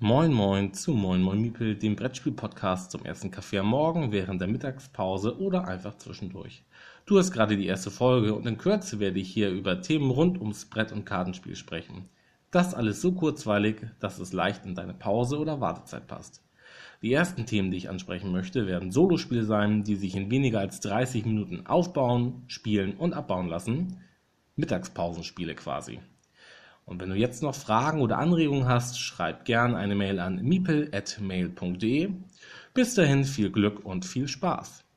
Moin Moin zu Moin Moin Miepel, dem Brettspiel-Podcast zum ersten Kaffee am Morgen, während der Mittagspause oder einfach zwischendurch. Du hast gerade die erste Folge und in Kürze werde ich hier über Themen rund ums Brett- und Kartenspiel sprechen. Das alles so kurzweilig, dass es leicht in deine Pause oder Wartezeit passt. Die ersten Themen, die ich ansprechen möchte, werden Solospiele sein, die sich in weniger als 30 Minuten aufbauen, spielen und abbauen lassen. Mittagspausenspiele quasi. Und wenn du jetzt noch Fragen oder Anregungen hast, schreib gern eine Mail an miepel.mail.de. Bis dahin viel Glück und viel Spaß.